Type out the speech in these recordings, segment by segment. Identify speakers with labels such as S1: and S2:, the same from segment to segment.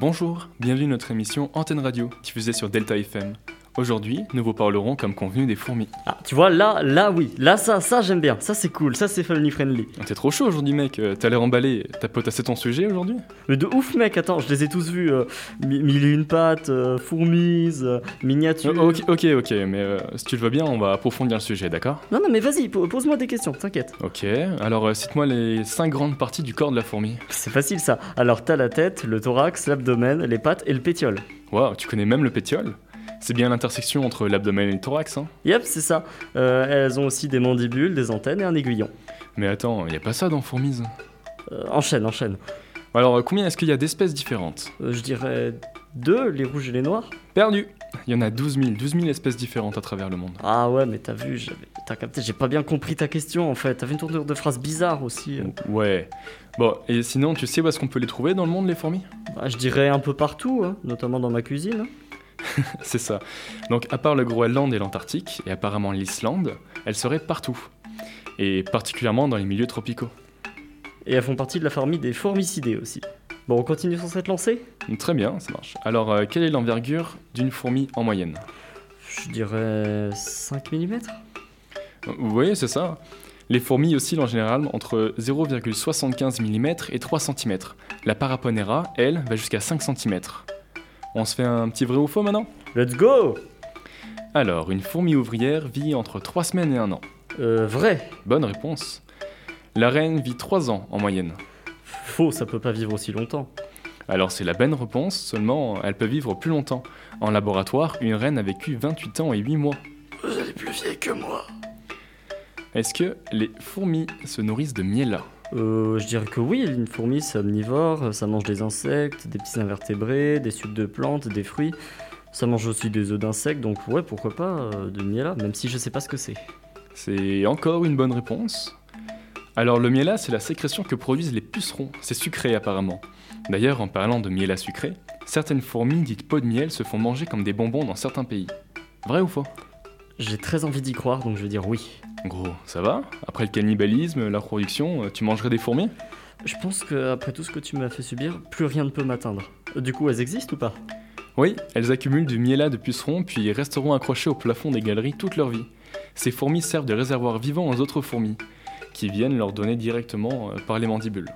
S1: Bonjour, bienvenue à notre émission Antenne Radio, diffusée sur Delta FM. Aujourd'hui, nous vous parlerons comme convenu des fourmis.
S2: Ah, tu vois, là, là, oui. Là, ça, ça, j'aime bien. Ça, c'est cool. Ça, c'est family friendly.
S1: T'es trop chaud aujourd'hui, mec. Euh, T'as l'air emballé. T'as potassé ton sujet aujourd'hui?
S2: Mais de ouf, mec. Attends, je les ai tous vus. euh, mi- mille et une pattes, euh, fourmis, euh, miniatures.
S1: Euh, Ok, ok, ok, mais euh, si tu le veux bien, on va approfondir le sujet, d'accord?
S2: Non, non, mais vas-y, po- pose-moi des questions, t'inquiète.
S1: Ok, alors cite-moi les cinq grandes parties du corps de la fourmi.
S2: C'est facile, ça. Alors, t'as la tête, le thorax, l'abdomen, les pattes et le pétiole.
S1: Waouh, tu connais même le pétiole? C'est bien l'intersection entre l'abdomen et le thorax, hein
S2: Yep, c'est ça. Euh, elles ont aussi des mandibules, des antennes et un aiguillon.
S1: Mais attends, y a pas ça dans fourmise?
S2: Euh, enchaîne, enchaîne.
S1: Alors, euh, combien est-ce qu'il y a d'espèces différentes?
S2: Euh, je dirais deux, les rouges et les noirs.
S1: Perdu Il y en a 12 000, 12 000 espèces différentes à travers le monde.
S2: Ah ouais, mais t'as vu, j'avais- t'as capté, j'ai pas bien compris ta question en fait. T'avais une tournure de phrase bizarre aussi. euh.
S1: Ouais. Bon, et sinon, tu sais où est-ce qu'on peut les trouver dans le monde, les fourmis?
S2: Bah, je dirais un peu partout, hein, notamment dans ma cuisine.
S1: C'est ça. Donc, à part le Groenland et l'Antarctique, et apparemment l'Islande, elles seraient partout. Et particulièrement dans les milieux tropicaux.
S2: Et elles font partie de la famille des formicidés aussi. Bon, on continue sur cette lancée?
S1: Très bien, ça marche. Alors, euh, quelle est l'envergure d'une fourmi en moyenne?
S2: Je dirais 5 mm
S1: voyez, c'est ça. Les fourmis oscillent en général entre 0,75 mm et 3 cm. La Paraponera, elle, va jusqu'à 5 cm. On se fait un petit vrai ou faux maintenant
S2: Let's go
S1: Alors, une fourmi ouvrière vit entre 3 semaines et 1 an.
S2: Euh, vrai
S1: Bonne réponse. La reine vit 3 ans en moyenne.
S2: Faux, ça peut pas vivre aussi longtemps.
S1: Alors c'est la bonne réponse, seulement elle peut vivre plus longtemps. En laboratoire, une reine a vécu 28 ans et 8 mois.
S2: Vous êtes plus vieille que moi
S1: Est-ce que les fourmis se nourrissent de miel
S2: Euh, je dirais que oui, une fourmi c'est omnivore, ça mange des insectes, des petits invertébrés, des sucs de plantes, des fruits. Ça mange aussi des œufs d'insectes, donc ouais, pourquoi pas, euh, de miela, même si je sais pas ce que c'est.
S1: C'est encore une bonne réponse. Alors le miela, c'est la sécrétion que produisent les pucerons. C'est sucré apparemment. D'ailleurs, en parlant de miel à sucré, certaines fourmis dites pot de miel se font manger comme des bonbons dans certains pays. Vrai ou faux?
S2: J'ai très envie d'y croire, donc je vais dire oui.
S1: Gros, ça va? Après le cannibalisme, la reproduction, euh, tu mangerais des fourmis?
S2: Je pense que après tout ce que tu m'as fait subir, plus rien ne peut m'atteindre. Euh, Du coup, elles existent ou pas?
S1: Oui, elles accumulent du miela de pucerons puis resteront accrochées au plafond des galeries toute leur vie. Ces fourmis servent de réservoir vivant aux autres fourmis, qui viennent leur donner directement euh, par les mandibules.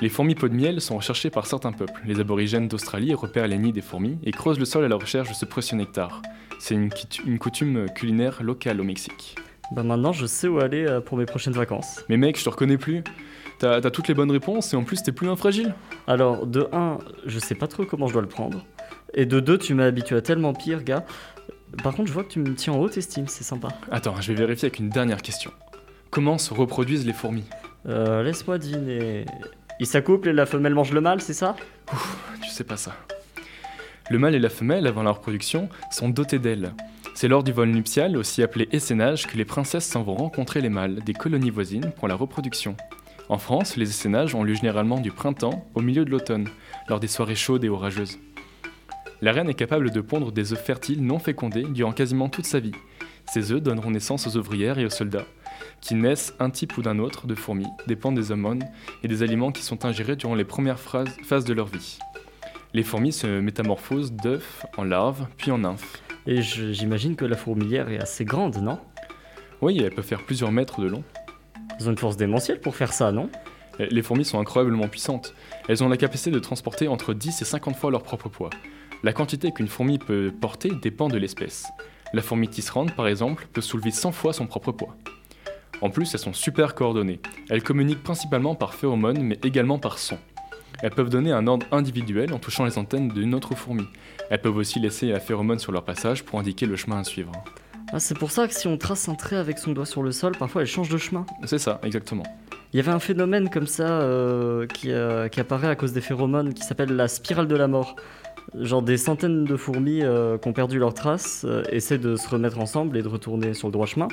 S1: Les fourmis pot de miel sont recherchées par certains peuples. Les aborigènes d'Australie repèrent les nids des fourmis et creusent le sol à la recherche de ce précieux nectar. C'est une, coutume culinaire locale au Mexique.
S2: Bah maintenant, je sais où aller euh, pour mes prochaines vacances.
S1: Mais mec, je te reconnais plus. T'as t'as toutes les bonnes réponses et en plus t'es plus infragile.
S2: Alors, de 1, je sais pas trop comment je dois le prendre. Et de 2, tu m'as habitué à tellement pire, gars. Par contre, je vois que tu me tiens en haute estime, c'est sympa.
S1: Attends, je vais vérifier avec une dernière question. Comment se reproduisent les fourmis?
S2: Euh, laisse-moi deviner. Ils s'accouplent et la femelle mange le mâle, c'est ça?
S1: Tu sais pas ça. Le mâle et la femelle, avant leur reproduction, sont dotés d'ailes. C'est lors du vol nuptial, aussi appelé essaimage, que les princesses s'en vont rencontrer les mâles des colonies voisines pour la reproduction. En France, les essaimages ont lieu généralement du printemps au milieu de l'automne, lors des soirées chaudes et orageuses. La reine est capable de pondre des œufs fertiles non fécondés durant quasiment toute sa vie. Ces œufs donneront naissance aux ouvrières et aux soldats, qui naissent un type ou d'un autre de fourmis, dépendent des hormones et des aliments qui sont ingérés durant les premières phases de leur vie. Les fourmis se métamorphosent d'œufs en larves, puis en nymphes.
S2: Et j'imagine que la fourmilière est assez grande, non?
S1: Oui, elles peuvent faire plusieurs mètres de long.
S2: Ils ont une force démentielle pour faire ça, non?
S1: Les fourmis sont incroyablement puissantes. Elles ont la capacité de transporter entre 10 et 50 fois leur propre poids. La quantité qu'une fourmi peut porter dépend de l'espèce. La fourmi tisserande, par exemple, peut soulever 100 fois son propre poids. En plus, elles sont super coordonnées. Elles communiquent principalement par phéromones, mais également par son. Elles peuvent donner un ordre individuel en touchant les antennes d'une autre fourmi. Elles peuvent aussi laisser la phéromone sur leur passage pour indiquer le chemin à suivre.
S2: ah, C'est pour ça que si on trace un trait avec son doigt sur le sol, parfois elle change de chemin.
S1: C'est ça, exactement.
S2: Il y avait un phénomène comme ça euh, qui, euh, qui apparaît à cause des phéromones qui s'appelle la spirale de la mort. Genre des centaines de fourmis euh, qui ont perdu leurs traces euh, essaient de se remettre ensemble et de retourner sur le droit chemin.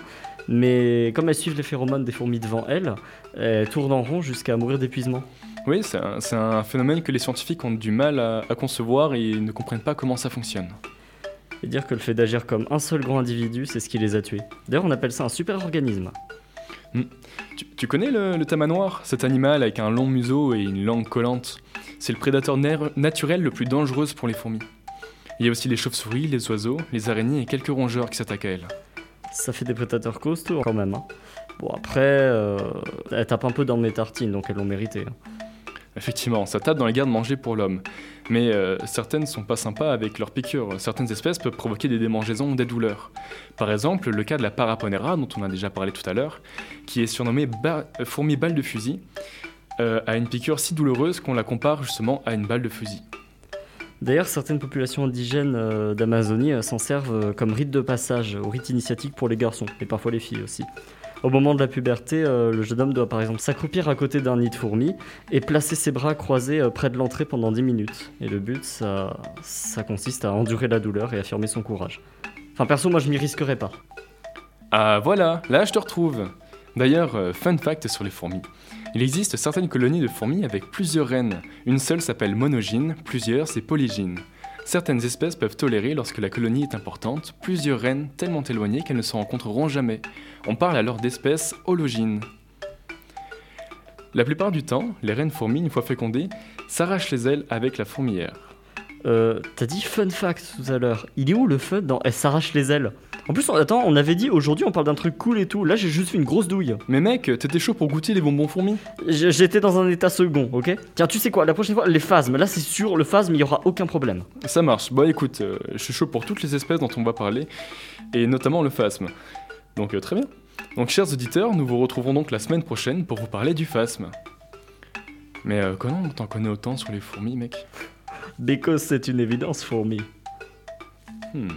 S2: Mais comme elles suivent les phéromones des fourmis devant elles, elles tournent en rond jusqu'à mourir d'épuisement.
S1: Oui, c'est un, phénomène que les scientifiques ont du mal à, à concevoir et ne comprennent pas comment ça fonctionne.
S2: Et dire que le fait d'agir comme un seul grand individu, c'est ce qui les a tués. D'ailleurs, on appelle ça un super-organisme.
S1: Tu, tu connais le, le tamanoir? Cet animal avec un long museau et une langue collante. C'est le prédateur naturel le plus dangereux pour les fourmis. Il y a aussi les chauves-souris, les oiseaux, les araignées et quelques rongeurs qui s'attaquent à elles.
S2: Ça fait des prédateurs costauds quand même. Hein. Bon après, euh, elles tapent un peu dans mes tartines, donc elles l'ont mérité. Hein.
S1: Effectivement, ça tape dans les gardes-manger pour l'homme. Mais euh, certaines sont pas sympas avec leurs piqûres. Certaines espèces peuvent provoquer des démangeaisons ou des douleurs. Par exemple, le cas de la Paraponera, dont on a déjà parlé tout à l'heure, qui est surnommée fourmi balle de fusil, euh, a une piqûre si douloureuse qu'on la compare justement à une balle de fusil.
S2: D'ailleurs, certaines populations indigènes euh, d'Amazonie s'en servent comme rite de passage, ou rite initiatique pour les garçons, et parfois les filles aussi. Au moment de la puberté, euh, le jeune homme doit par exemple s'accroupir à côté d'un nid de fourmis et placer ses bras croisés euh, près de l'entrée pendant 10 minutes. Et le but, ça, ça consiste à endurer la douleur et affirmer son courage. Enfin, perso, moi je m'y risquerais pas.
S1: Ah voilà, là je te retrouve. D'ailleurs, euh, fun fact sur les fourmis. Il existe certaines colonies de fourmis avec plusieurs reines. Une seule s'appelle monogyne, plusieurs c'est polygyne. Certaines espèces peuvent tolérer, lorsque la colonie est importante, plusieurs reines tellement éloignées qu'elles ne se rencontreront jamais. On parle alors d'espèces hologynes. La plupart du temps, les reines fourmis, une fois fécondées, s'arrachent les ailes avec la fourmilière.
S2: Euh, t'as dit fun fact tout à l'heure. Il est où le fun dans Elle s'arrache les ailes en plus, on, attends, on avait dit aujourd'hui on parle d'un truc cool et tout. Là, j'ai juste fait une grosse douille.
S1: Mais mec, t'étais chaud pour goûter les bonbons fourmis
S2: J'étais dans un état second, ok Tiens, tu sais quoi, la prochaine fois, les phasmes. Là, c'est sûr, le phasme, il y aura aucun problème.
S1: Ça marche. Bon, écoute, euh, je suis chaud pour toutes les espèces dont on va parler, et notamment le phasme. Donc, euh, très bien. Donc, chers auditeurs, nous vous retrouverons donc la semaine prochaine pour vous parler du phasme. Mais euh, comment t'en connais autant sur les fourmis, mec?
S2: Because c'est une évidence, fourmi.
S1: Hmm.